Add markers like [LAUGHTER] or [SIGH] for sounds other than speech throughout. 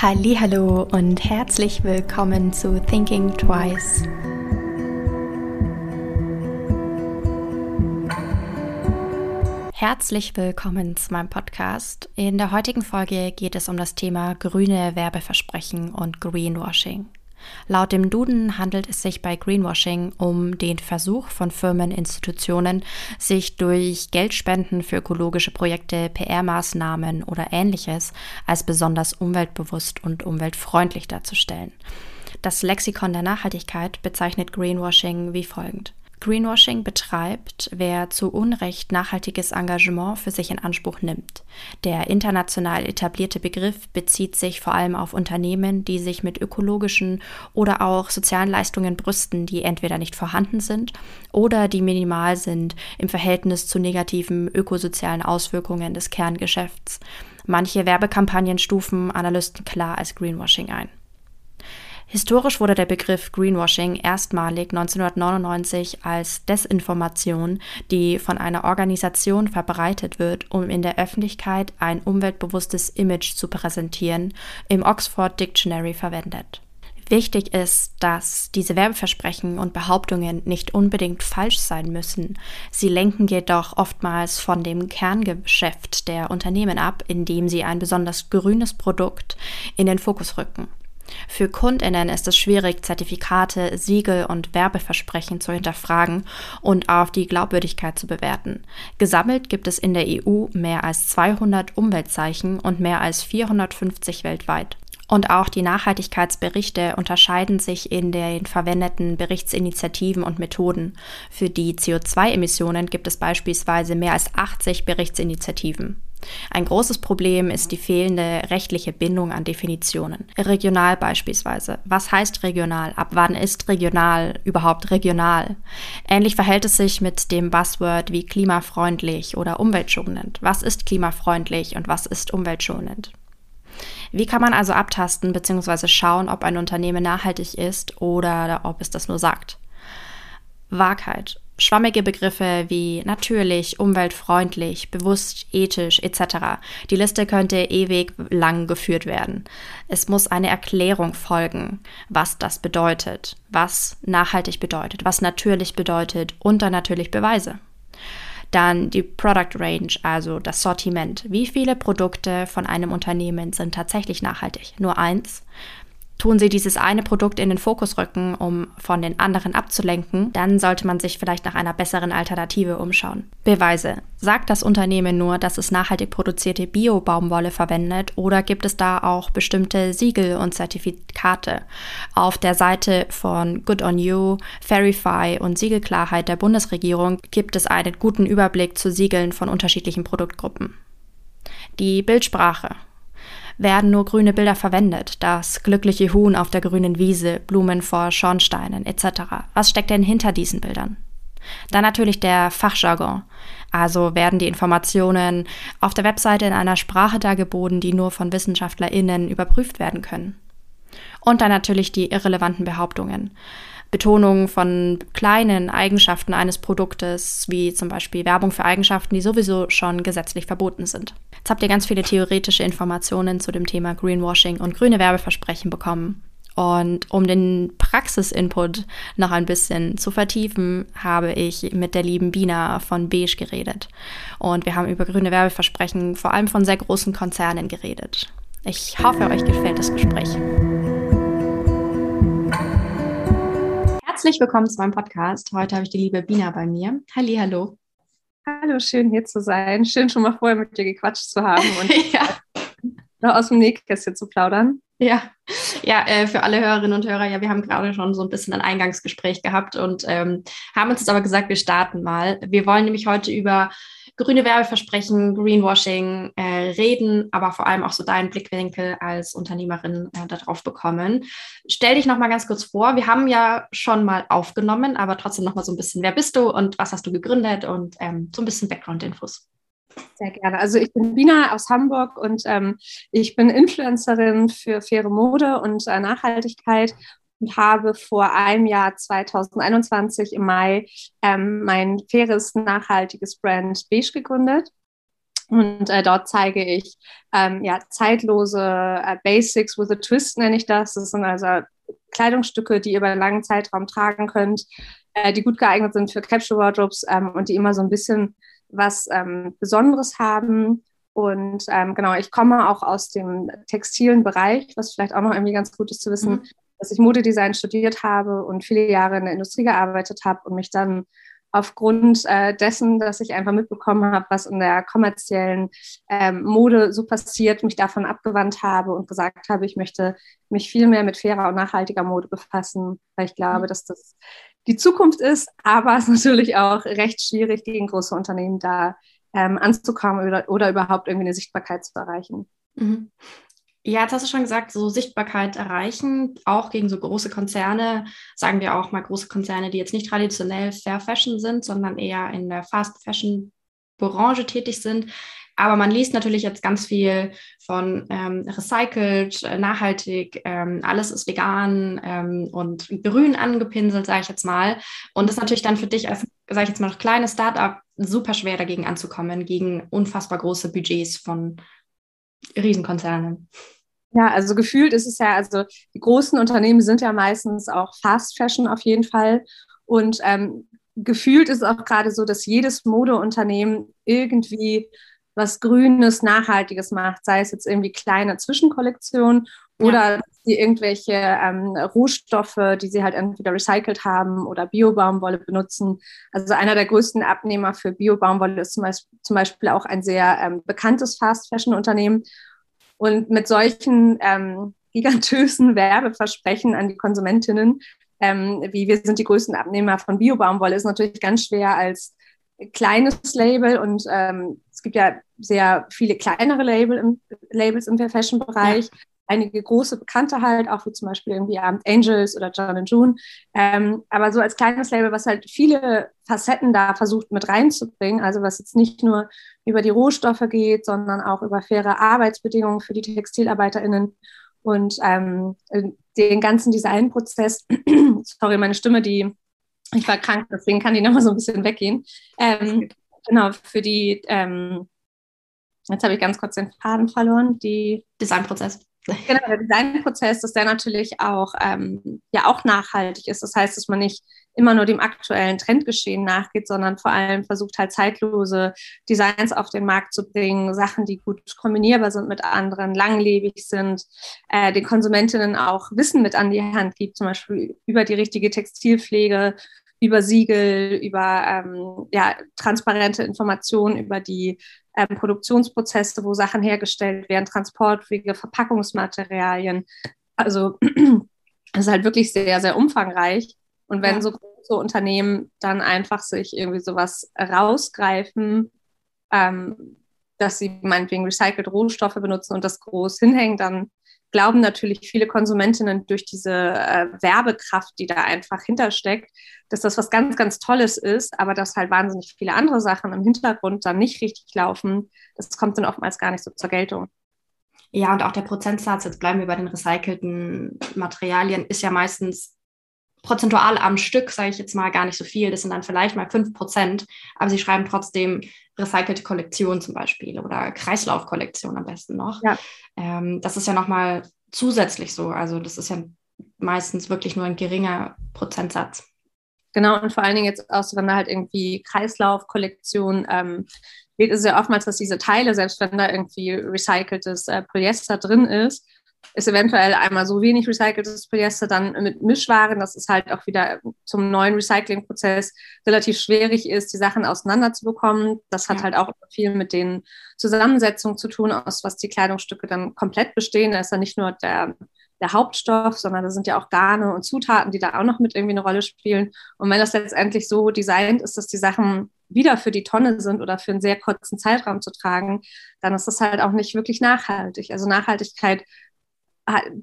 Hallo und herzlich willkommen zu Thinking Twice. Herzlich willkommen zu meinem Podcast. In der heutigen Folge geht es um das Thema grüne Werbeversprechen und Greenwashing. Laut dem Duden handelt es sich bei Greenwashing um den Versuch von Firmen, Institutionen, sich durch Geldspenden für ökologische Projekte, PR-Maßnahmen oder ähnliches als besonders umweltbewusst und umweltfreundlich darzustellen. Das Lexikon der Nachhaltigkeit bezeichnet Greenwashing wie folgend. Greenwashing betreibt, wer zu Unrecht nachhaltiges Engagement für sich in Anspruch nimmt. Der international etablierte Begriff bezieht sich vor allem auf Unternehmen, die sich mit ökologischen oder auch sozialen Leistungen brüsten, die entweder nicht vorhanden sind oder die minimal sind im Verhältnis zu negativen ökosozialen Auswirkungen des Kerngeschäfts. Manche Werbekampagnen stufen Analysten klar als Greenwashing ein. Historisch wurde der Begriff Greenwashing erstmalig 1999 als Desinformation, die von einer Organisation verbreitet wird, um in der Öffentlichkeit ein umweltbewusstes Image zu präsentieren, im Oxford Dictionary verwendet. Wichtig ist, dass diese Werbeversprechen und Behauptungen nicht unbedingt falsch sein müssen. Sie lenken jedoch oftmals von dem Kerngeschäft der Unternehmen ab, indem sie ein besonders grünes Produkt in den Fokus rücken. Für Kundinnen ist es schwierig, Zertifikate, Siegel und Werbeversprechen zu hinterfragen und auf die Glaubwürdigkeit zu bewerten. Gesammelt gibt es in der EU mehr als 200 Umweltzeichen und mehr als 450 weltweit. Und auch die Nachhaltigkeitsberichte unterscheiden sich in den verwendeten Berichtsinitiativen und Methoden. Für die CO2-Emissionen gibt es beispielsweise mehr als 80 Berichtsinitiativen. Ein großes Problem ist die fehlende rechtliche Bindung an Definitionen. Regional beispielsweise. Was heißt regional? Ab wann ist regional überhaupt regional? Ähnlich verhält es sich mit dem Buzzword wie klimafreundlich oder umweltschonend. Was ist klimafreundlich und was ist umweltschonend? Wie kann man also abtasten bzw. schauen, ob ein Unternehmen nachhaltig ist oder ob es das nur sagt? Wahrheit. Schwammige Begriffe wie natürlich, umweltfreundlich, bewusst, ethisch etc. Die Liste könnte ewig lang geführt werden. Es muss eine Erklärung folgen, was das bedeutet, was nachhaltig bedeutet, was natürlich bedeutet und dann natürlich Beweise. Dann die Product Range, also das Sortiment. Wie viele Produkte von einem Unternehmen sind tatsächlich nachhaltig? Nur eins? Tun sie dieses eine Produkt in den Fokus rücken, um von den anderen abzulenken, dann sollte man sich vielleicht nach einer besseren Alternative umschauen. Beweise. Sagt das Unternehmen nur, dass es nachhaltig produzierte Bio-Baumwolle verwendet oder gibt es da auch bestimmte Siegel und Zertifikate? Auf der Seite von Good on You, Verify und Siegelklarheit der Bundesregierung gibt es einen guten Überblick zu Siegeln von unterschiedlichen Produktgruppen. Die Bildsprache werden nur grüne Bilder verwendet. Das glückliche Huhn auf der grünen Wiese, Blumen vor Schornsteinen etc. Was steckt denn hinter diesen Bildern? Dann natürlich der Fachjargon. Also werden die Informationen auf der Webseite in einer Sprache dargeboten, die nur von WissenschaftlerInnen überprüft werden können. Und dann natürlich die irrelevanten Behauptungen. Betonung von kleinen Eigenschaften eines Produktes, wie zum Beispiel Werbung für Eigenschaften, die sowieso schon gesetzlich verboten sind. Jetzt habt ihr ganz viele theoretische Informationen zu dem Thema Greenwashing und grüne Werbeversprechen bekommen. Und um den Praxisinput noch ein bisschen zu vertiefen, habe ich mit der lieben Bina von Beige geredet. Und wir haben über grüne Werbeversprechen vor allem von sehr großen Konzernen geredet. Ich hoffe, euch gefällt das Gespräch. Herzlich willkommen zu meinem Podcast. Heute habe ich die liebe Bina bei mir. Halli, hallo. Hallo, schön hier zu sein. Schön schon mal vorher mit dir gequatscht zu haben und [LAUGHS] ja. noch aus dem Nähkästchen zu plaudern. Ja, ja, äh, für alle Hörerinnen und Hörer, ja, wir haben gerade schon so ein bisschen ein Eingangsgespräch gehabt und ähm, haben uns jetzt aber gesagt, wir starten mal. Wir wollen nämlich heute über grüne Werbeversprechen, Greenwashing äh, reden, aber vor allem auch so deinen Blickwinkel als Unternehmerin äh, darauf bekommen. Stell dich noch mal ganz kurz vor. Wir haben ja schon mal aufgenommen, aber trotzdem noch mal so ein bisschen, wer bist du und was hast du gegründet und ähm, so ein bisschen Background-Infos. Sehr gerne. Also ich bin Bina aus Hamburg und ähm, ich bin Influencerin für faire Mode und äh, Nachhaltigkeit und habe vor einem Jahr 2021 im Mai ähm, mein faires, nachhaltiges Brand Beige gegründet. Und äh, dort zeige ich ähm, ja, zeitlose äh, Basics with a Twist, nenne ich das. Das sind also Kleidungsstücke, die ihr über einen langen Zeitraum tragen könnt, äh, die gut geeignet sind für Capsule Wardrobes ähm, und die immer so ein bisschen was ähm, Besonderes haben. Und ähm, genau, ich komme auch aus dem textilen Bereich, was vielleicht auch noch irgendwie ganz gut ist zu wissen, mhm. Dass ich Modedesign studiert habe und viele Jahre in der Industrie gearbeitet habe und mich dann aufgrund äh, dessen, dass ich einfach mitbekommen habe, was in der kommerziellen ähm, Mode so passiert, mich davon abgewandt habe und gesagt habe, ich möchte mich viel mehr mit fairer und nachhaltiger Mode befassen, weil ich glaube, mhm. dass das die Zukunft ist, aber es ist natürlich auch recht schwierig, gegen große Unternehmen da ähm, anzukommen oder, oder überhaupt irgendwie eine Sichtbarkeit zu erreichen. Mhm. Ja, jetzt hast du schon gesagt, so Sichtbarkeit erreichen, auch gegen so große Konzerne, sagen wir auch mal große Konzerne, die jetzt nicht traditionell Fair Fashion sind, sondern eher in der Fast Fashion Branche tätig sind. Aber man liest natürlich jetzt ganz viel von ähm, recycelt, äh, nachhaltig, ähm, alles ist vegan ähm, und grün angepinselt, sage ich jetzt mal. Und das ist natürlich dann für dich als, sage ich jetzt mal, noch kleines Startup super schwer dagegen anzukommen, gegen unfassbar große Budgets von Riesenkonzernen. Ja, also gefühlt ist es ja, also die großen Unternehmen sind ja meistens auch Fast Fashion auf jeden Fall. Und ähm, gefühlt ist es auch gerade so, dass jedes Modeunternehmen irgendwie was Grünes, Nachhaltiges macht, sei es jetzt irgendwie kleine Zwischenkollektionen oder ja. die irgendwelche ähm, Rohstoffe, die sie halt entweder recycelt haben oder Biobaumwolle benutzen. Also einer der größten Abnehmer für Biobaumwolle ist zum Beispiel, zum Beispiel auch ein sehr ähm, bekanntes Fast-Fashion-Unternehmen. Und mit solchen ähm, [LAUGHS] gigantösen Werbeversprechen an die Konsumentinnen, ähm, wie wir sind die größten Abnehmer von Biobaumwolle, ist natürlich ganz schwer als kleines Label und ähm, es gibt ja sehr viele kleinere Label im, Labels im Fashion-Bereich. Ja. Einige große Bekannte halt, auch wie zum Beispiel irgendwie Angels oder John June. Ähm, aber so als kleines Label, was halt viele Facetten da versucht mit reinzubringen, also was jetzt nicht nur über die Rohstoffe geht, sondern auch über faire Arbeitsbedingungen für die TextilarbeiterInnen und ähm, den ganzen Designprozess. [CLEARS THROAT] Sorry, meine Stimme, die ich war krank, deswegen kann die nochmal so ein bisschen weggehen. Ähm, genau, für die, ähm, jetzt habe ich ganz kurz den Faden verloren, die Designprozess. Genau, der Designprozess, dass der natürlich auch, ähm, ja auch nachhaltig ist. Das heißt, dass man nicht immer nur dem aktuellen Trendgeschehen nachgeht, sondern vor allem versucht halt zeitlose Designs auf den Markt zu bringen, Sachen, die gut kombinierbar sind mit anderen, langlebig sind, äh, den Konsumentinnen auch Wissen mit an die Hand gibt, zum Beispiel über die richtige Textilpflege, über Siegel, über ähm, ja, transparente Informationen über die ähm, Produktionsprozesse, wo Sachen hergestellt werden, Transportwege, Verpackungsmaterialien. Also [CLEARS THROAT] es ist halt wirklich sehr, sehr umfangreich. Und wenn ja. so große Unternehmen dann einfach sich irgendwie sowas rausgreifen, ähm, dass sie meinetwegen recycelt Rohstoffe benutzen und das groß hinhängen, dann glauben natürlich viele Konsumentinnen durch diese äh, Werbekraft, die da einfach hintersteckt, dass das was ganz, ganz Tolles ist, aber dass halt wahnsinnig viele andere Sachen im Hintergrund dann nicht richtig laufen. Das kommt dann oftmals gar nicht so zur Geltung. Ja, und auch der Prozentsatz, jetzt bleiben wir bei den recycelten Materialien, ist ja meistens prozentual am Stück, sage ich jetzt mal, gar nicht so viel. Das sind dann vielleicht mal 5 Prozent, aber sie schreiben trotzdem recycelte Kollektion zum Beispiel oder Kreislaufkollektion am besten noch. Ja. Ähm, das ist ja nochmal zusätzlich so. Also das ist ja meistens wirklich nur ein geringer Prozentsatz. Genau, und vor allen Dingen jetzt auch, wenn da halt irgendwie Kreislaufkollektion ähm, geht, ist ja oftmals, dass diese Teile, selbst wenn da irgendwie recyceltes äh, Polyester drin ist, ist eventuell einmal so wenig recyceltes Polyester dann mit Mischwaren, dass es halt auch wieder zum neuen Recyclingprozess relativ schwierig ist, die Sachen auseinanderzubekommen. Das hat ja. halt auch viel mit den Zusammensetzungen zu tun, aus was die Kleidungsstücke dann komplett bestehen. Da ist ja nicht nur der, der Hauptstoff, sondern da sind ja auch Garne und Zutaten, die da auch noch mit irgendwie eine Rolle spielen. Und wenn das letztendlich so designt ist, dass die Sachen wieder für die Tonne sind oder für einen sehr kurzen Zeitraum zu tragen, dann ist das halt auch nicht wirklich nachhaltig. Also Nachhaltigkeit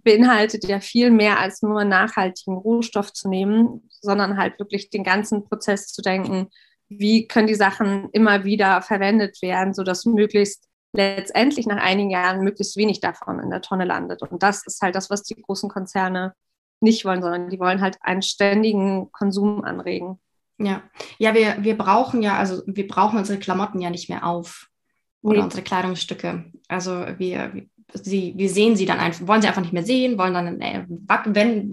beinhaltet ja viel mehr als nur nachhaltigen Rohstoff zu nehmen, sondern halt wirklich den ganzen Prozess zu denken, wie können die Sachen immer wieder verwendet werden, sodass möglichst letztendlich nach einigen Jahren möglichst wenig davon in der Tonne landet. Und das ist halt das, was die großen Konzerne nicht wollen, sondern die wollen halt einen ständigen Konsum anregen. Ja, ja, wir, wir brauchen ja, also wir brauchen unsere Klamotten ja nicht mehr auf oder unsere Kleidungsstücke. Also wir, sie, wir sehen sie dann einfach, wollen sie einfach nicht mehr sehen, wollen dann äh, wenn,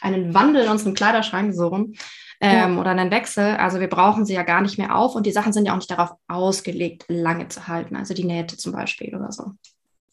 einen Wandel in unserem Kleiderschrank so rum ähm, ja. oder einen Wechsel. Also wir brauchen sie ja gar nicht mehr auf und die Sachen sind ja auch nicht darauf ausgelegt, lange zu halten. Also die Nähte zum Beispiel oder so.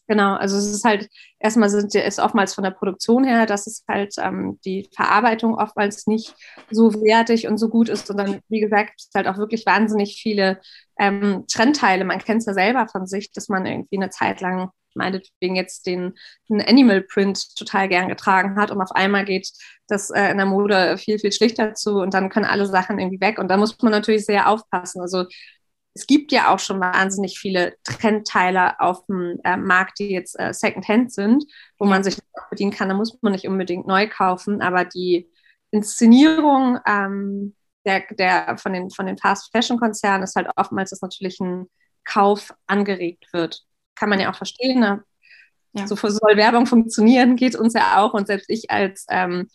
Genau, also es ist halt, erstmal sind, ist oftmals von der Produktion her, dass es halt ähm, die Verarbeitung oftmals nicht so wertig und so gut ist. Und dann, wie gesagt, es halt auch wirklich wahnsinnig viele ähm, Trendteile. Man kennt es ja selber von sich, dass man irgendwie eine Zeit lang meinetwegen jetzt den, den, Animal Print total gern getragen hat und auf einmal geht das äh, in der Mode viel, viel schlichter zu und dann können alle Sachen irgendwie weg und da muss man natürlich sehr aufpassen. Also es gibt ja auch schon wahnsinnig viele Trendteile auf dem äh, Markt, die jetzt äh, Secondhand sind, wo man sich bedienen kann. Da muss man nicht unbedingt neu kaufen, aber die Inszenierung ähm, der, der, von den, von den Fast-Fashion-Konzernen ist halt oftmals, dass natürlich ein Kauf angeregt wird. Kann man ja auch verstehen. Ne? Ja. So soll Werbung funktionieren, geht uns ja auch. Und selbst ich als ähm,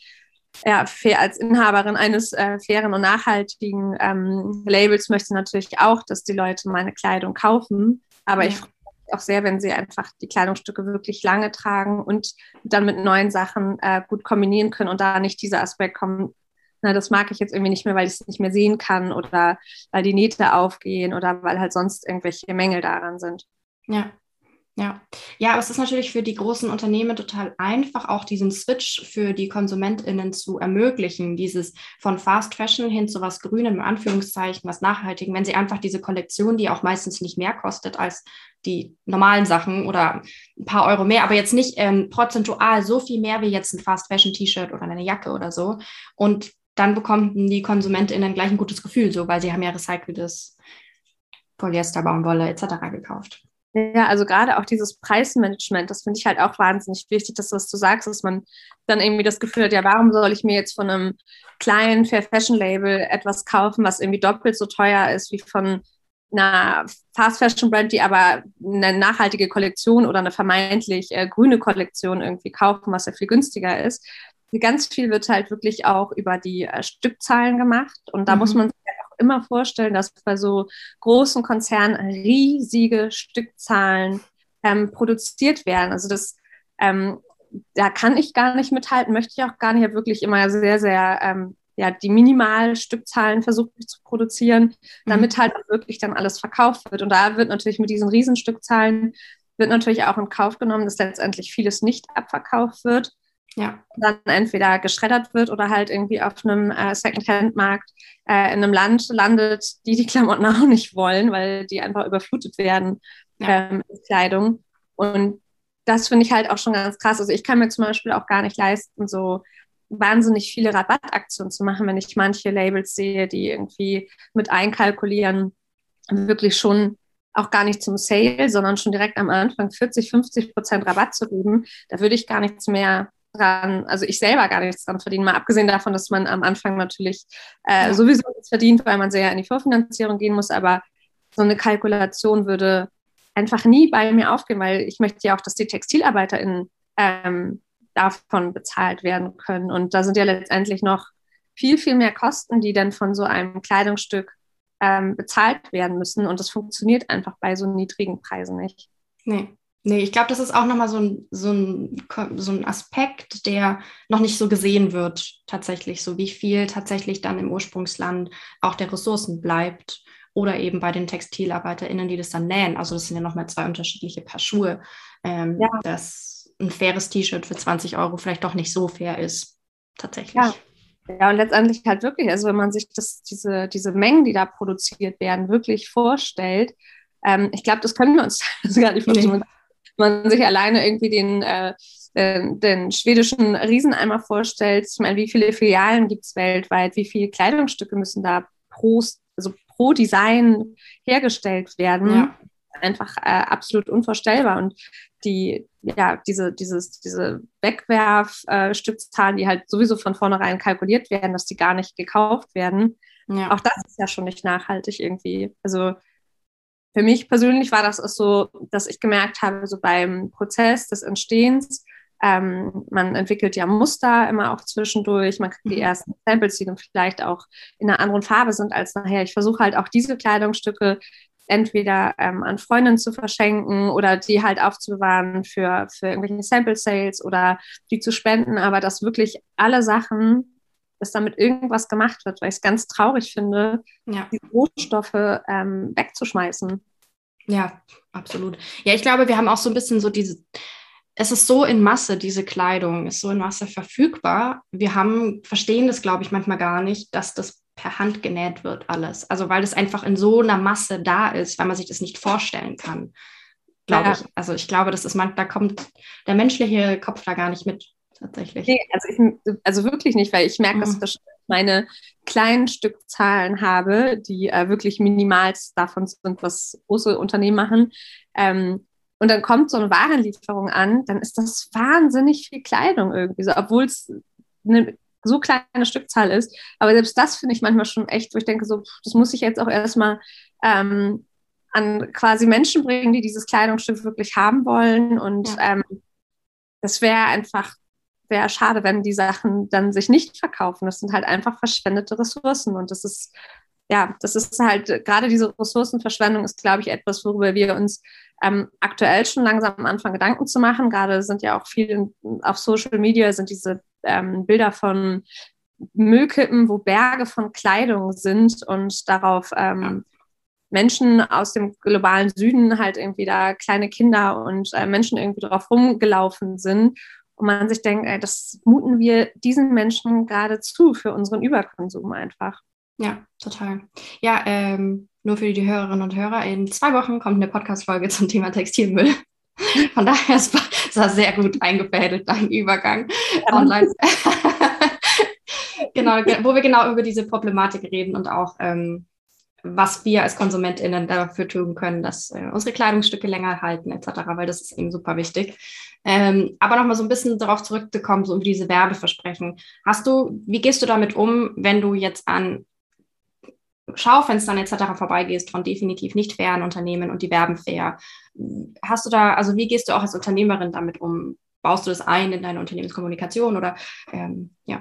ja, als Inhaberin eines äh, fairen und nachhaltigen ähm, Labels möchte natürlich auch, dass die Leute meine Kleidung kaufen. Aber ja. ich freue mich auch sehr, wenn sie einfach die Kleidungsstücke wirklich lange tragen und dann mit neuen Sachen äh, gut kombinieren können und da nicht dieser Aspekt kommt, na, das mag ich jetzt irgendwie nicht mehr, weil ich es nicht mehr sehen kann oder weil die Nähte aufgehen oder weil halt sonst irgendwelche Mängel daran sind. Ja, ja, ja, aber es ist natürlich für die großen Unternehmen total einfach, auch diesen Switch für die KonsumentInnen zu ermöglichen, dieses von Fast Fashion hin zu was Grünem, in Anführungszeichen, was Nachhaltigem, wenn sie einfach diese Kollektion, die auch meistens nicht mehr kostet als die normalen Sachen oder ein paar Euro mehr, aber jetzt nicht ähm, prozentual so viel mehr wie jetzt ein Fast Fashion T-Shirt oder eine Jacke oder so. Und dann bekommen die KonsumentInnen gleich ein gutes Gefühl, so, weil sie haben ja recyceltes Polyester, Baumwolle etc. gekauft. Ja, also gerade auch dieses Preismanagement, das finde ich halt auch wahnsinnig wichtig, dass was du sagst, dass man dann irgendwie das Gefühl hat, ja, warum soll ich mir jetzt von einem kleinen Fair Fashion Label etwas kaufen, was irgendwie doppelt so teuer ist wie von einer Fast Fashion Brand, die aber eine nachhaltige Kollektion oder eine vermeintlich äh, grüne Kollektion irgendwie kaufen, was ja viel günstiger ist. Ganz viel wird halt wirklich auch über die äh, Stückzahlen gemacht und da mhm. muss man sich immer vorstellen, dass bei so großen Konzernen riesige Stückzahlen ähm, produziert werden. Also das, ähm, da kann ich gar nicht mithalten, möchte ich auch gar nicht. Ich habe wirklich immer sehr, sehr ähm, ja, die Minimalstückzahlen versucht zu produzieren, mhm. damit halt auch wirklich dann alles verkauft wird. Und da wird natürlich mit diesen Riesenstückzahlen wird natürlich auch in Kauf genommen, dass letztendlich vieles nicht abverkauft wird ja. dann entweder geschreddert wird oder halt irgendwie auf einem äh, Second-Hand-Markt äh, in einem Land landet, die die Klamotten [LAUGHS] auch nicht wollen, weil die einfach überflutet werden ja. ähm, mit Kleidung. Und das finde ich halt auch schon ganz krass. Also ich kann mir zum Beispiel auch gar nicht leisten, so wahnsinnig viele Rabattaktionen zu machen, wenn ich manche Labels sehe, die irgendwie mit einkalkulieren, wirklich schon auch gar nicht zum Sale, sondern schon direkt am Anfang 40, 50 Prozent Rabatt zu geben, da würde ich gar nichts mehr dran, also ich selber gar nichts dran verdienen, mal abgesehen davon, dass man am Anfang natürlich äh, sowieso nichts verdient, weil man sehr in die Vorfinanzierung gehen muss, aber so eine Kalkulation würde einfach nie bei mir aufgehen, weil ich möchte ja auch, dass die TextilarbeiterInnen ähm, davon bezahlt werden können. Und da sind ja letztendlich noch viel, viel mehr Kosten, die dann von so einem Kleidungsstück ähm, bezahlt werden müssen. Und das funktioniert einfach bei so niedrigen Preisen nicht. Nee. Nee, ich glaube, das ist auch nochmal so ein, so, ein, so ein Aspekt, der noch nicht so gesehen wird, tatsächlich, so wie viel tatsächlich dann im Ursprungsland auch der Ressourcen bleibt oder eben bei den TextilarbeiterInnen, die das dann nähen. Also das sind ja nochmal zwei unterschiedliche Paar Schuhe. Ähm, ja. Dass ein faires T-Shirt für 20 Euro vielleicht doch nicht so fair ist, tatsächlich. Ja. Ja, und letztendlich halt wirklich, also wenn man sich das, diese, diese Mengen, die da produziert werden, wirklich vorstellt, ähm, ich glaube, das können wir uns [LAUGHS] gar nicht vorstellen. Nee man sich alleine irgendwie den, äh, den, den schwedischen Rieseneimer vorstellt, ich meine, wie viele Filialen gibt es weltweit, wie viele Kleidungsstücke müssen da pro, also pro Design hergestellt werden. Ja. Einfach äh, absolut unvorstellbar. Und die, ja, diese, dieses, diese Wegwerfstückzahlen, äh, die halt sowieso von vornherein kalkuliert werden, dass die gar nicht gekauft werden, ja. auch das ist ja schon nicht nachhaltig irgendwie. Also für mich persönlich war das auch so, dass ich gemerkt habe, so beim Prozess des Entstehens, ähm, man entwickelt ja Muster immer auch zwischendurch, man kriegt die mhm. ersten Samples, die dann vielleicht auch in einer anderen Farbe sind als nachher. Ich versuche halt auch diese Kleidungsstücke entweder ähm, an Freundinnen zu verschenken oder die halt aufzubewahren für, für irgendwelche Sample Sales oder die zu spenden, aber dass wirklich alle Sachen, dass damit irgendwas gemacht wird, weil ich es ganz traurig finde, ja. die Rohstoffe ähm, wegzuschmeißen. Ja, absolut. Ja, ich glaube, wir haben auch so ein bisschen so diese, es ist so in Masse, diese Kleidung ist so in Masse verfügbar. Wir haben, verstehen das, glaube ich, manchmal gar nicht, dass das per Hand genäht wird, alles. Also weil das einfach in so einer Masse da ist, weil man sich das nicht vorstellen kann. Glaube ja. ich. Also ich glaube, das ist man, da kommt der menschliche Kopf da gar nicht mit, tatsächlich. Nee, also, ich, also wirklich nicht, weil ich merke, mhm. dass ich meine kleinen Stückzahlen habe, die äh, wirklich minimal davon sind, was große Unternehmen machen. Ähm, und dann kommt so eine Warenlieferung an, dann ist das wahnsinnig viel Kleidung irgendwie, so, obwohl es eine so kleine Stückzahl ist. Aber selbst das finde ich manchmal schon echt, wo ich denke, so, das muss ich jetzt auch erstmal ähm, an quasi Menschen bringen, die dieses Kleidungsstück wirklich haben wollen. Und ja. ähm, das wäre einfach, wäre schade, wenn die Sachen dann sich nicht verkaufen. Das sind halt einfach verschwendete Ressourcen. Und das ist, ja, das ist halt, gerade diese Ressourcenverschwendung ist, glaube ich, etwas, worüber wir uns ähm, aktuell schon langsam am Anfang Gedanken zu machen. Gerade sind ja auch viele auf Social Media sind diese ähm, Bilder von Müllkippen, wo Berge von Kleidung sind und darauf ähm, Menschen aus dem globalen Süden halt irgendwie da kleine Kinder und äh, Menschen irgendwie drauf rumgelaufen sind. Und man sich denkt, ey, das muten wir diesen Menschen gerade zu für unseren Überkonsum einfach. Ja, total. Ja, ähm, nur für die Hörerinnen und Hörer, in zwei Wochen kommt eine Podcast-Folge zum Thema Textilmüll. [LAUGHS] Von daher ist es sehr gut eingefädelt, dein Übergang online. [LAUGHS] genau, wo wir genau über diese Problematik reden und auch, ähm, was wir als KonsumentInnen dafür tun können, dass äh, unsere Kleidungsstücke länger halten, etc., weil das ist eben super wichtig. Ähm, aber nochmal so ein bisschen darauf zurückzukommen, so um diese Werbeversprechen. Hast du, wie gehst du damit um, wenn du jetzt an Schaufenstern etc. vorbeigehst von definitiv nicht fairen Unternehmen und die werben fair. Hast du da, also wie gehst du auch als Unternehmerin damit um? Baust du das ein in deine Unternehmenskommunikation oder ähm, ja?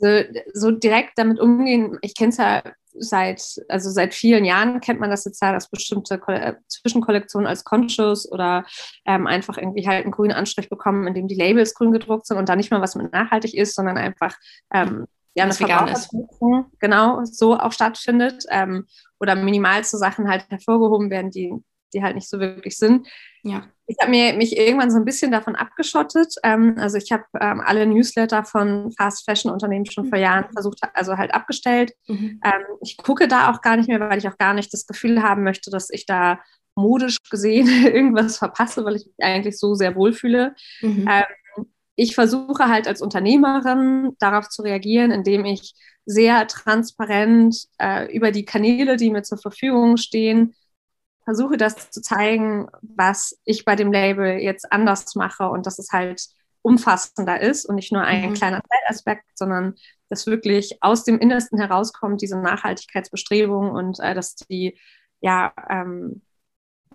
So, so, direkt damit umgehen, ich kenne es ja seit, also seit vielen Jahren kennt man das jetzt ja, dass bestimmte Ko Zwischenkollektionen als Conscious oder ähm, einfach irgendwie halt einen grünen Anstrich bekommen, in dem die Labels grün gedruckt sind und da nicht mal was mit nachhaltig ist, sondern einfach ähm, ja, eine Verbraucherprüfung genau so auch stattfindet ähm, oder minimal zu Sachen halt hervorgehoben werden, die, die halt nicht so wirklich sind. Ja. Ich habe mir mich irgendwann so ein bisschen davon abgeschottet. Ähm, also ich habe ähm, alle Newsletter von Fast Fashion Unternehmen schon vor Jahren mhm. versucht, also halt abgestellt. Mhm. Ähm, ich gucke da auch gar nicht mehr, weil ich auch gar nicht das Gefühl haben möchte, dass ich da modisch gesehen [LAUGHS] irgendwas verpasse, weil ich mich eigentlich so sehr wohlfühle. Mhm. Ähm, ich versuche halt als Unternehmerin darauf zu reagieren, indem ich sehr transparent äh, über die Kanäle, die mir zur Verfügung stehen, versuche das zu zeigen, was ich bei dem Label jetzt anders mache und dass es halt umfassender ist und nicht nur ein mhm. kleiner Teilaspekt, sondern dass wirklich aus dem Innersten herauskommt, diese Nachhaltigkeitsbestrebung und äh, dass die ja ähm,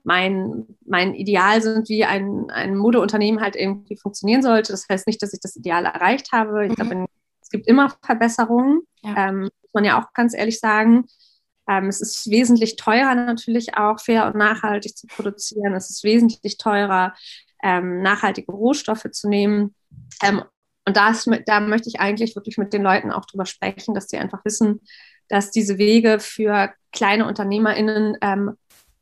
mein, mein Ideal sind, wie ein, ein Modeunternehmen halt irgendwie funktionieren sollte. Das heißt nicht, dass ich das Ideal erreicht habe. Ich mhm. glaube, es gibt immer Verbesserungen, ja. ähm, muss man ja auch ganz ehrlich sagen. Ähm, es ist wesentlich teurer natürlich auch, fair und nachhaltig zu produzieren. Es ist wesentlich teurer, ähm, nachhaltige Rohstoffe zu nehmen. Ähm, und da, ist, da möchte ich eigentlich wirklich mit den Leuten auch drüber sprechen, dass sie einfach wissen, dass diese Wege für kleine UnternehmerInnen ähm,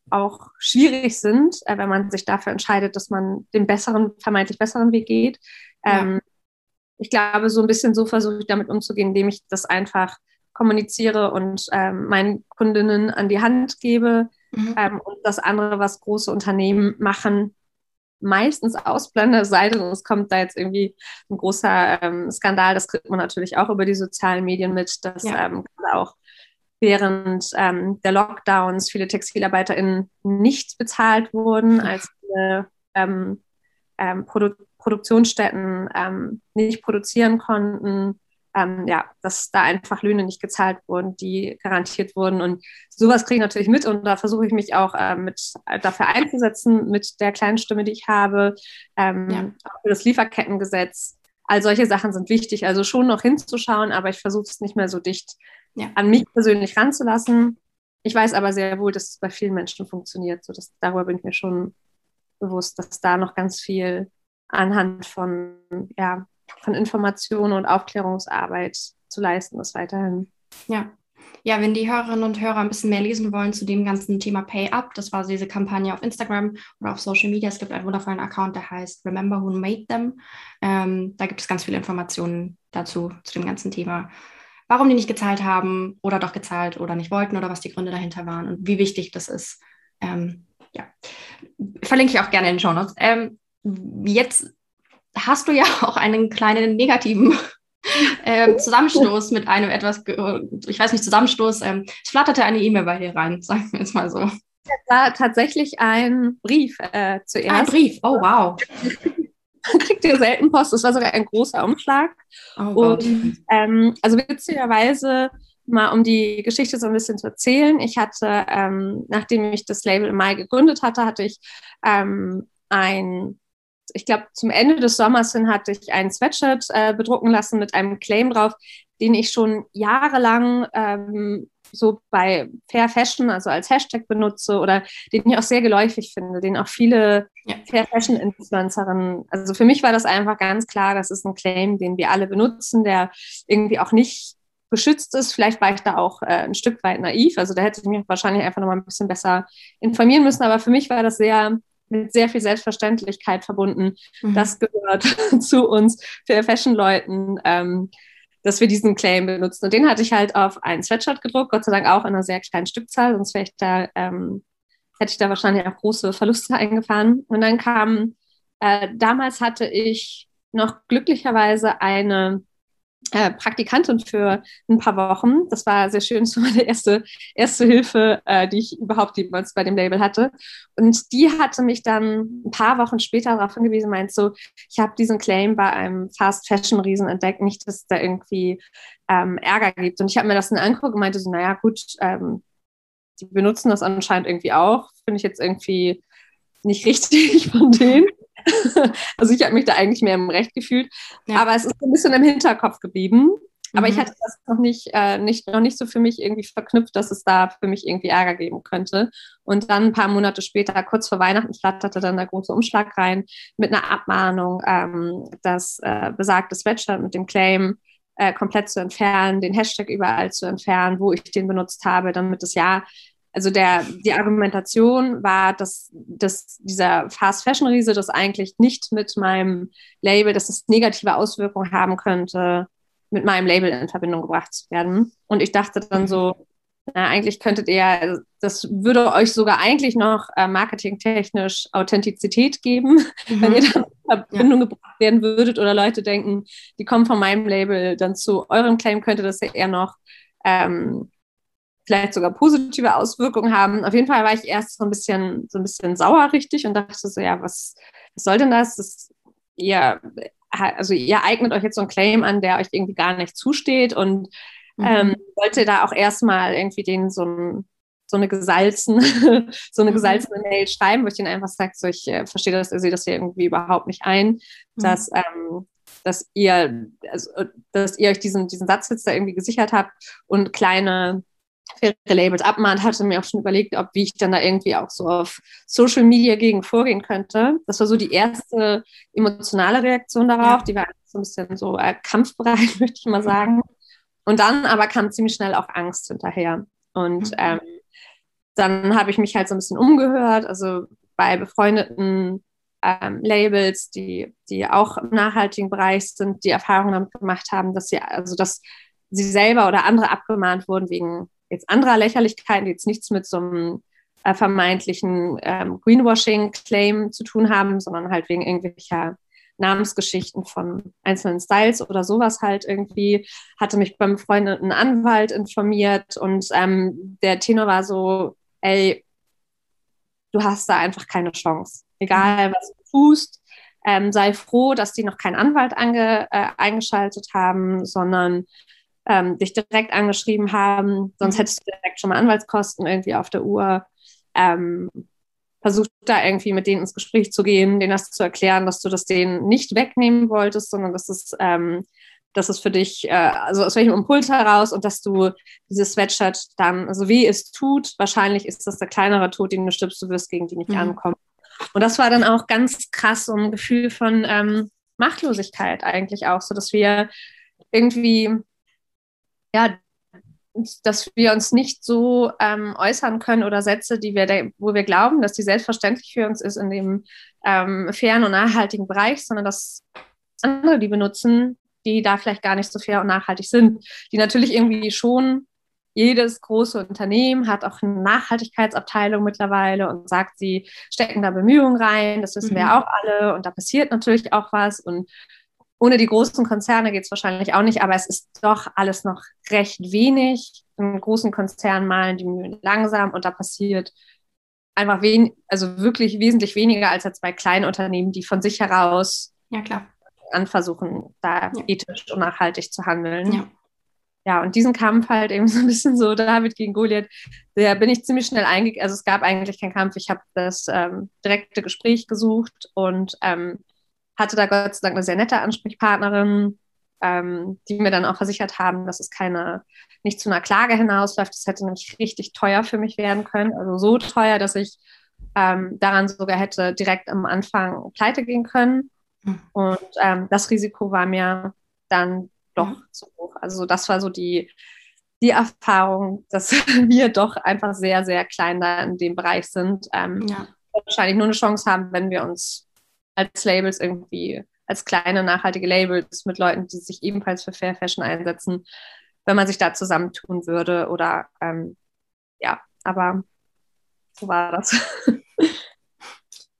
auch schwierig sind, äh, wenn man sich dafür entscheidet, dass man den besseren, vermeintlich besseren Weg geht. Ähm, Ich glaube, so ein bisschen so versuche ich damit umzugehen, indem ich das einfach kommuniziere und ähm, meinen Kundinnen an die Hand gebe. Mhm. Ähm, und das andere, was große Unternehmen machen, meistens ausblende, [LAUGHS] sei denn es kommt da jetzt irgendwie ein großer ähm, Skandal, das kriegt man natürlich auch über die sozialen Medien mit, dass ja. ähm, auch während ähm, der Lockdowns viele TextilarbeiterInnen nicht bezahlt wurden, als viele ähm, ähm, Produ Produktionsstätten ähm, nicht produzieren konnten. Ähm, ja, dass da einfach Löhne nicht gezahlt wurden, die garantiert wurden. Und sowas kriege ich natürlich mit und da versuche ich mich auch äh, mit dafür einzusetzen, mit der kleinen Stimme, die ich habe, ähm, ja. für das Lieferkettengesetz. All solche Sachen sind wichtig, also schon noch hinzuschauen, aber ich versuche es nicht mehr so dicht ja. an mich persönlich ranzulassen. Ich weiß aber sehr wohl, dass es bei vielen Menschen funktioniert. So, dass, darüber bin ich mir schon bewusst, dass da noch ganz viel anhand von, ja, von Informationen und Aufklärungsarbeit zu leisten ist weiterhin. Ja. Ja, wenn die Hörerinnen und Hörer ein bisschen mehr lesen wollen zu dem ganzen Thema Pay Up, das war diese Kampagne auf Instagram oder auf Social Media. Es gibt einen wundervollen Account, der heißt Remember Who Made Them. Ähm, da gibt es ganz viele Informationen dazu, zu dem ganzen Thema. Warum die nicht gezahlt haben oder doch gezahlt oder nicht wollten oder was die Gründe dahinter waren und wie wichtig das ist. Ähm, ja, verlinke ich auch gerne in den Show Notes. Ähm, jetzt hast du ja [LAUGHS] auch einen kleinen negativen [LAUGHS] ähm, Zusammenstoß mit einem etwas, ich weiß nicht, Zusammenstoß. Ähm, es flatterte eine E-Mail bei dir rein, [LAUGHS] sagen wir jetzt mal so. Das war tatsächlich ein Brief äh, zuerst. ein Brief, oh wow. Man kriegt ja selten Post, das war sogar ein großer Umschlag. Oh und ähm, also witzigerweise, mal um die Geschichte so ein bisschen zu erzählen, ich hatte, ähm, nachdem ich das Label im Mai gegründet hatte, hatte ich ähm, ein ich glaube, zum Ende des Sommers hin hatte ich ein Sweatshirt äh, bedrucken lassen mit einem Claim drauf, den ich schon jahrelang ähm, so bei Fair Fashion, also als Hashtag benutze oder den ich auch sehr geläufig finde, den auch viele ja. Fair Fashion Influencerinnen, also für mich war das einfach ganz klar, das ist ein Claim, den wir alle benutzen, der irgendwie auch nicht geschützt ist. Vielleicht war ich da auch äh, ein Stück weit naiv, also da hätte ich mich wahrscheinlich einfach noch mal ein bisschen besser informieren müssen, aber für mich war das sehr mit sehr viel Selbstverständlichkeit verbunden. Mhm. Das gehört [LAUGHS] zu uns für Fashion-Leuten, ähm, dass wir diesen Claim benutzen. Und den hatte ich halt auf einen Sweatshirt gedruckt, Gott sei Dank auch in einer sehr kleinen Stückzahl, sonst wäre ich da, ähm, hätte ich da wahrscheinlich auch große Verluste [LAUGHS] eingefahren. Und dann kam, äh, damals hatte ich noch glücklicherweise eine äh, Praktikantin für ein paar Wochen. Das war sehr schön. [LAUGHS] Das war meine erste, erste Hilfe, äh, die ich überhaupt jemals bei dem Label hatte. Und die hatte mich dann ein paar Wochen später darauf hingewiesen, meint so, ich habe diesen Claim bei einem Fast Fashion Riesen entdeckt, nicht, dass es da irgendwie ähm, Ärger gibt. Und ich habe mir das dann angeguckt und meinte so, naja, gut, ähm, die benutzen das anscheinend irgendwie auch. Finde ich jetzt irgendwie nicht [LAUGHS] richtig von denen. [LAUGHS] also ich habe mich da eigentlich mehr im Recht gefühlt. Ja. Aber es ist ein bisschen im Hinterkopf geblieben. Aber mhm. ich hatte das noch nicht, äh, nicht, noch nicht so für mich irgendwie verknüpft, dass es da für mich irgendwie Ärger geben könnte. Und dann ein paar Monate später, kurz vor Weihnachten, flatterte dann der große Umschlag rein mit einer Abmahnung, ähm, das äh, besagte Sweatshirt mit dem Claim äh, komplett zu entfernen, den Hashtag überall zu entfernen, wo ich den benutzt habe, damit das ja also der, die Argumentation war, dass, dass dieser Fast Fashion Riese das eigentlich nicht mit meinem Label, dass es negative Auswirkungen haben könnte, mit meinem Label in Verbindung gebracht zu werden. Und ich dachte dann so, na, eigentlich könntet ihr, das würde euch sogar eigentlich noch äh, marketingtechnisch Authentizität geben, [LAUGHS] mhm. wenn ihr dann in Verbindung ja. gebracht werden würdet oder Leute denken, die kommen von meinem Label dann zu eurem Claim, könnte das ja eher noch ähm, vielleicht sogar positive Auswirkungen haben. Auf jeden Fall war ich erst so ein bisschen, so ein bisschen sauer richtig und dachte so, ja, was, was soll denn das? das ihr, also ihr eignet euch jetzt so einen Claim an, der euch irgendwie gar nicht zusteht und mhm. ähm, wollte da auch erstmal irgendwie den so ein so eine gesalzene, [LAUGHS] so eine mhm. gesalzene Mail schreiben, wo ich denen einfach sage, so ich äh, verstehe das, ihr seht das hier irgendwie überhaupt nicht ein, mhm. dass, ähm, dass ihr, also, dass ihr euch diesen, diesen Satz jetzt da irgendwie gesichert habt und kleine faire Labels abmahnt, hatte mir auch schon überlegt, ob wie ich dann da irgendwie auch so auf Social Media gegen vorgehen könnte. Das war so die erste emotionale Reaktion darauf. Die war so ein bisschen so äh, kampfbereit, [LAUGHS] möchte ich mal sagen. Und dann aber kam ziemlich schnell auch Angst hinterher. Und mhm. ähm, dann habe ich mich halt so ein bisschen umgehört, also bei befreundeten ähm, Labels, die, die auch im nachhaltigen Bereich sind, die Erfahrungen damit gemacht haben, dass sie, also dass sie selber oder andere abgemahnt wurden wegen jetzt anderer Lächerlichkeiten, die jetzt nichts mit so einem äh, vermeintlichen ähm, Greenwashing-Claim zu tun haben, sondern halt wegen irgendwelcher Namensgeschichten von einzelnen Styles oder sowas halt irgendwie, hatte mich beim befreundeten Anwalt informiert und ähm, der Tenor war so, ey, du hast da einfach keine Chance. Egal, was du tust, ähm, sei froh, dass die noch keinen Anwalt ange, äh, eingeschaltet haben, sondern ähm, dich direkt angeschrieben haben, sonst mhm. hättest du direkt schon mal Anwaltskosten irgendwie auf der Uhr. Ähm, versucht da irgendwie mit denen ins Gespräch zu gehen, denen das zu erklären, dass du das denen nicht wegnehmen wolltest, sondern dass es ähm, dass es für dich, äh, also aus welchem Impuls heraus und dass du dieses Sweatshirt dann, also weh es tut, wahrscheinlich ist das der kleinere Tod, den du stirbst, du wirst gegen die nicht mhm. ankommen. Und das war dann auch ganz krass so ein Gefühl von ähm, Machtlosigkeit eigentlich auch, so dass wir irgendwie, ja, dass wir uns nicht so ähm, äußern können oder Sätze, die wir, wo wir glauben, dass die selbstverständlich für uns ist in dem ähm, fairen und nachhaltigen Bereich, sondern dass andere die benutzen, die da vielleicht gar nicht so fair und nachhaltig sind, die natürlich irgendwie schon jedes große Unternehmen hat auch eine Nachhaltigkeitsabteilung mittlerweile und sagt, sie stecken da Bemühungen rein. Das wissen mhm. wir auch alle. Und da passiert natürlich auch was. Und ohne die großen Konzerne geht es wahrscheinlich auch nicht, aber es ist doch alles noch recht wenig. In großen Konzernen malen die Mühlen langsam und da passiert einfach wen also wirklich wesentlich weniger als jetzt bei kleinen Unternehmen, die von sich heraus ja, klar. anversuchen, da ja. ethisch und nachhaltig zu handeln. Ja. ja, und diesen Kampf halt eben [LAUGHS] so ein bisschen so David gegen Goliath, da bin ich ziemlich schnell eingegangen. Also es gab eigentlich keinen Kampf. Ich habe das ähm, direkte Gespräch gesucht und ähm, hatte da Gott sei Dank eine sehr nette Ansprechpartnerin, ähm, die mir dann auch versichert haben, dass es keine, nicht zu einer Klage hinausläuft. Das hätte nämlich richtig teuer für mich werden können. Also so teuer, dass ich ähm, daran sogar hätte direkt am Anfang pleite gehen können. Mhm. Und ähm, das Risiko war mir dann doch mhm. zu hoch. Also das war so die, die Erfahrung, dass [LAUGHS] wir doch einfach sehr, sehr klein da in dem Bereich sind. Ähm, ja. Wahrscheinlich nur eine Chance haben, wenn wir uns als Labels irgendwie als kleine nachhaltige Labels mit Leuten, die sich ebenfalls für Fair Fashion einsetzen, wenn man sich da zusammentun würde oder ähm, ja, aber so war das. [LAUGHS]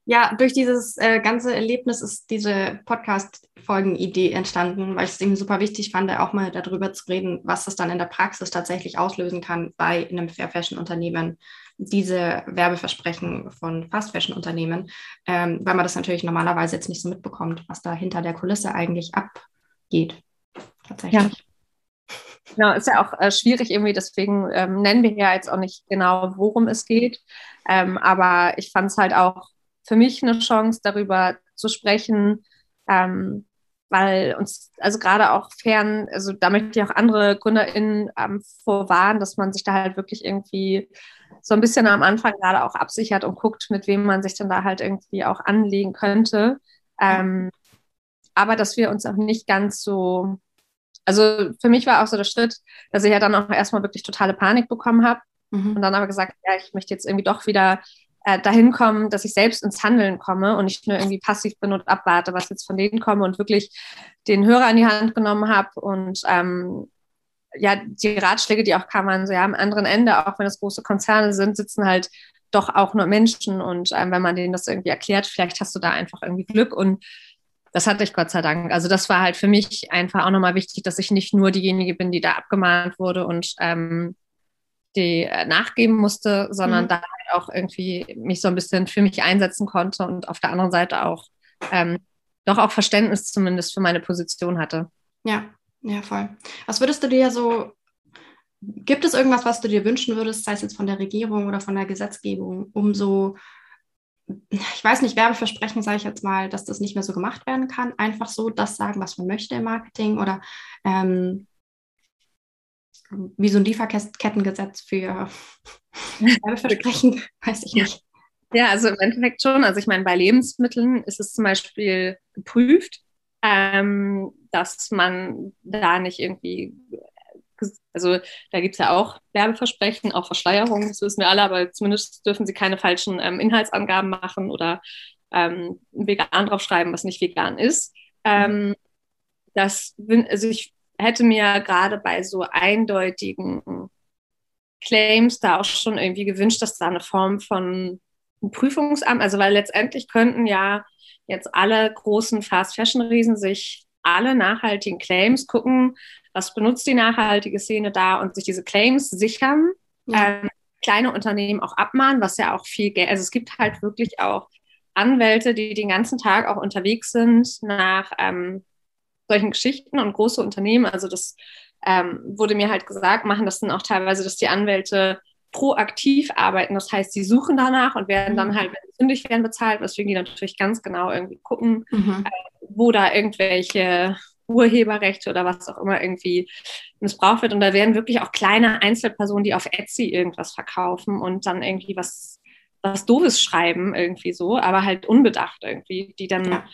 Ja, durch dieses äh, ganze Erlebnis ist diese Podcast-Folgen-Idee entstanden, weil ich es irgendwie super wichtig fand, auch mal darüber zu reden, was das dann in der Praxis tatsächlich auslösen kann bei einem Fair Fashion-Unternehmen, diese Werbeversprechen von Fast Fashion-Unternehmen, ähm, weil man das natürlich normalerweise jetzt nicht so mitbekommt, was da hinter der Kulisse eigentlich abgeht. Tatsächlich. Ja. Genau, ist ja auch äh, schwierig irgendwie, deswegen ähm, nennen wir ja jetzt auch nicht genau, worum es geht. Ähm, aber ich fand es halt auch für mich eine Chance, darüber zu sprechen, ähm, weil uns, also gerade auch fern, also da möchte ich auch andere GründerInnen ähm, vorwarnen, dass man sich da halt wirklich irgendwie so ein bisschen am Anfang gerade auch absichert und guckt, mit wem man sich dann da halt irgendwie auch anlegen könnte. Ähm, aber dass wir uns auch nicht ganz so, also für mich war auch so der Schritt, dass ich ja dann auch erstmal wirklich totale Panik bekommen habe mhm. und dann aber gesagt, ja, ich möchte jetzt irgendwie doch wieder äh, dahin kommen, dass ich selbst ins Handeln komme und nicht nur irgendwie passiv bin und abwarte, was jetzt von denen komme und wirklich den Hörer in die Hand genommen habe und ähm, ja, die Ratschläge, die auch kamen, so ja, am anderen Ende, auch wenn es große Konzerne sind, sitzen halt doch auch nur Menschen und ähm, wenn man denen das irgendwie erklärt, vielleicht hast du da einfach irgendwie Glück und das hatte ich Gott sei Dank. Also das war halt für mich einfach auch nochmal wichtig, dass ich nicht nur diejenige bin, die da abgemahnt wurde und ähm, die äh, nachgeben musste, sondern mhm. da auch irgendwie mich so ein bisschen für mich einsetzen konnte und auf der anderen Seite auch ähm, doch auch Verständnis zumindest für meine Position hatte. Ja, ja, voll. Was würdest du dir so, gibt es irgendwas, was du dir wünschen würdest, sei es jetzt von der Regierung oder von der Gesetzgebung, um so, ich weiß nicht, Werbeversprechen, sage ich jetzt mal, dass das nicht mehr so gemacht werden kann, einfach so das sagen, was man möchte im Marketing oder ähm, wie so ein Lieferkettengesetz für [LAUGHS] Werbeversprechen, weiß ich nicht. Ja, also im Endeffekt schon. Also ich meine, bei Lebensmitteln ist es zum Beispiel geprüft, ähm, dass man da nicht irgendwie, also da gibt es ja auch Werbeversprechen, auch Verschleierungen, das wissen wir alle, aber zumindest dürfen sie keine falschen ähm, Inhaltsangaben machen oder ähm, vegan draufschreiben, was nicht vegan ist. Ähm, das, also ich hätte mir gerade bei so eindeutigen Claims da auch schon irgendwie gewünscht, dass da eine Form von Prüfungsamt, also weil letztendlich könnten ja jetzt alle großen Fast-Fashion-Riesen sich alle nachhaltigen Claims gucken, was benutzt die nachhaltige Szene da und sich diese Claims sichern. Ja. Ähm, kleine Unternehmen auch abmahnen, was ja auch viel Geld, also es gibt halt wirklich auch Anwälte, die den ganzen Tag auch unterwegs sind nach ähm, solchen Geschichten und große Unternehmen, also das ähm, wurde mir halt gesagt, machen das dann auch teilweise, dass die Anwälte proaktiv arbeiten. Das heißt, sie suchen danach und werden dann mhm. halt, wenn sie sündig werden, bezahlt, weswegen die natürlich ganz genau irgendwie gucken, mhm. äh, wo da irgendwelche Urheberrechte oder was auch immer irgendwie missbraucht wird. Und da werden wirklich auch kleine Einzelpersonen, die auf Etsy irgendwas verkaufen und dann irgendwie was, was Doofes schreiben, irgendwie so, aber halt unbedacht irgendwie, die dann ja.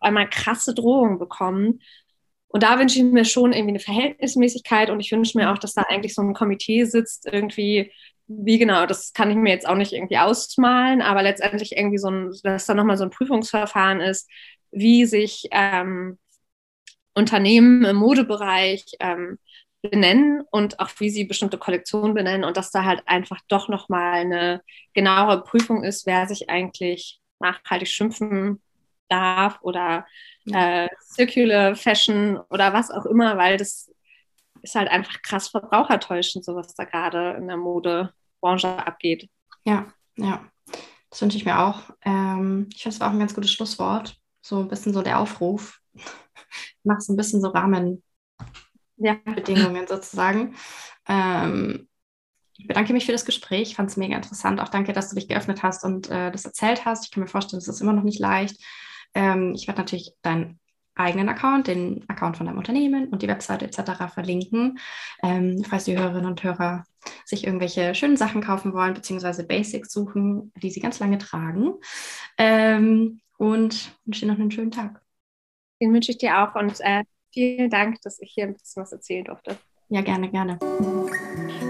einmal krasse Drohungen bekommen. Und da wünsche ich mir schon irgendwie eine Verhältnismäßigkeit und ich wünsche mir auch, dass da eigentlich so ein Komitee sitzt, irgendwie, wie genau, das kann ich mir jetzt auch nicht irgendwie ausmalen, aber letztendlich irgendwie so ein, dass da nochmal so ein Prüfungsverfahren ist, wie sich ähm, Unternehmen im Modebereich ähm, benennen und auch wie sie bestimmte Kollektionen benennen und dass da halt einfach doch nochmal eine genauere Prüfung ist, wer sich eigentlich nachhaltig schimpfen darf oder äh, Circular Fashion oder was auch immer, weil das ist halt einfach krass verbrauchertäuschend, so was da gerade in der Modebranche abgeht. Ja, ja. Das wünsche ich mir auch. Ähm, ich finde, es war auch ein ganz gutes Schlusswort. So ein bisschen so der Aufruf. [LAUGHS] Mach so ein bisschen so Rahmenbedingungen ja. sozusagen. Ähm, ich bedanke mich für das Gespräch. Ich fand es mega interessant. Auch danke, dass du dich geöffnet hast und äh, das erzählt hast. Ich kann mir vorstellen, es ist immer noch nicht leicht. Ähm, ich werde natürlich deinen eigenen Account, den Account von deinem Unternehmen und die Webseite etc. verlinken, ähm, falls die Hörerinnen und Hörer sich irgendwelche schönen Sachen kaufen wollen, beziehungsweise Basics suchen, die sie ganz lange tragen. Ähm, und wünsche dir noch einen schönen Tag. Den wünsche ich dir auch und äh, vielen Dank, dass ich hier ein bisschen was erzählen durfte. Ja, gerne, gerne.